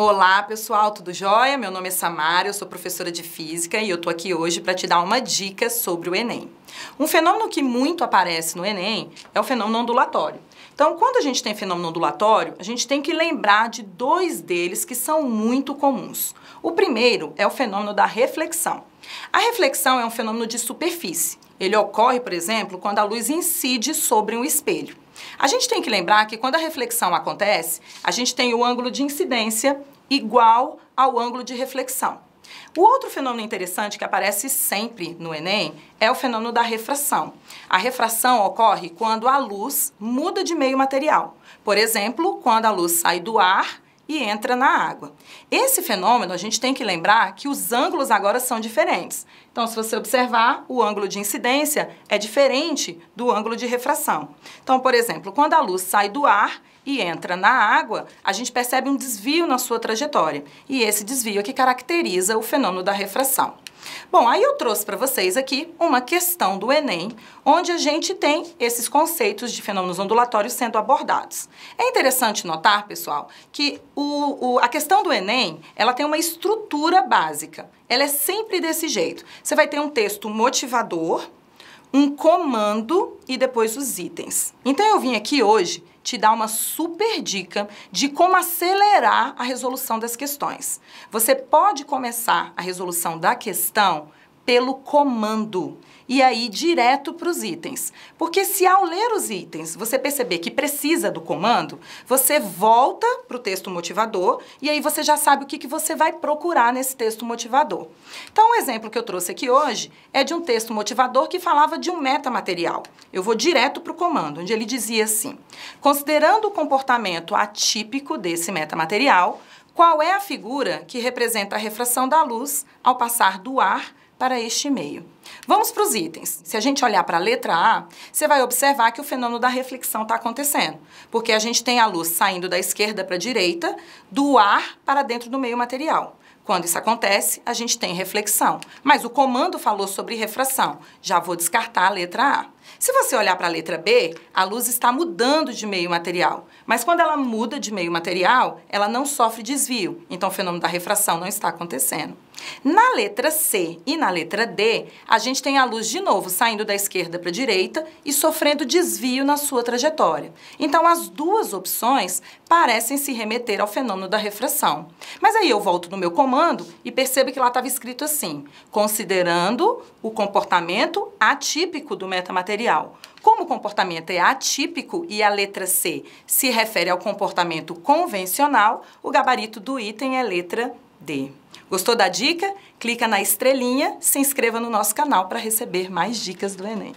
Olá, pessoal, tudo jóia? Meu nome é Samara, eu sou professora de física e eu tô aqui hoje para te dar uma dica sobre o Enem. Um fenômeno que muito aparece no Enem é o fenômeno ondulatório. Então, quando a gente tem fenômeno ondulatório, a gente tem que lembrar de dois deles que são muito comuns. O primeiro é o fenômeno da reflexão. A reflexão é um fenômeno de superfície. Ele ocorre, por exemplo, quando a luz incide sobre um espelho. A gente tem que lembrar que quando a reflexão acontece, a gente tem o ângulo de incidência igual ao ângulo de reflexão. O outro fenômeno interessante que aparece sempre no Enem é o fenômeno da refração. A refração ocorre quando a luz muda de meio material. Por exemplo, quando a luz sai do ar e entra na água. Esse fenômeno, a gente tem que lembrar que os ângulos agora são diferentes. Então, se você observar, o ângulo de incidência é diferente do ângulo de refração. Então, por exemplo, quando a luz sai do ar e entra na água, a gente percebe um desvio na sua trajetória. E esse desvio é que caracteriza o fenômeno da refração. Bom, aí eu trouxe para vocês aqui uma questão do Enem, onde a gente tem esses conceitos de fenômenos ondulatórios sendo abordados. É interessante notar, pessoal, que o, o, a questão do Enem, ela tem uma estrutura básica. Ela é sempre desse jeito. Você vai ter um texto motivador, um comando e depois os itens. Então eu vim aqui hoje te dar uma super dica de como acelerar a resolução das questões. Você pode começar a resolução da questão pelo comando e aí direto para os itens. Porque se ao ler os itens você perceber que precisa do comando, você volta para o texto motivador e aí você já sabe o que, que você vai procurar nesse texto motivador. Então, um exemplo que eu trouxe aqui hoje é de um texto motivador que falava de um metamaterial. Eu vou direto para o comando, onde ele dizia assim: considerando o comportamento atípico desse metamaterial, qual é a figura que representa a refração da luz ao passar do ar para este meio. Vamos para os itens. Se a gente olhar para a letra A, você vai observar que o fenômeno da reflexão está acontecendo, porque a gente tem a luz saindo da esquerda para a direita, do ar para dentro do meio material. Quando isso acontece, a gente tem reflexão. Mas o comando falou sobre refração. Já vou descartar a letra A. Se você olhar para a letra B, a luz está mudando de meio material. Mas quando ela muda de meio material, ela não sofre desvio. Então o fenômeno da refração não está acontecendo. Na letra C e na letra D, a gente tem a luz de novo saindo da esquerda para a direita e sofrendo desvio na sua trajetória. Então, as duas opções parecem se remeter ao fenômeno da refração. Mas aí eu volto no meu comando e percebo que lá estava escrito assim: considerando o comportamento atípico do metamaterial. Como o comportamento é atípico e a letra C se refere ao comportamento convencional, o gabarito do item é letra D. Gostou da dica? Clica na estrelinha, se inscreva no nosso canal para receber mais dicas do Enem.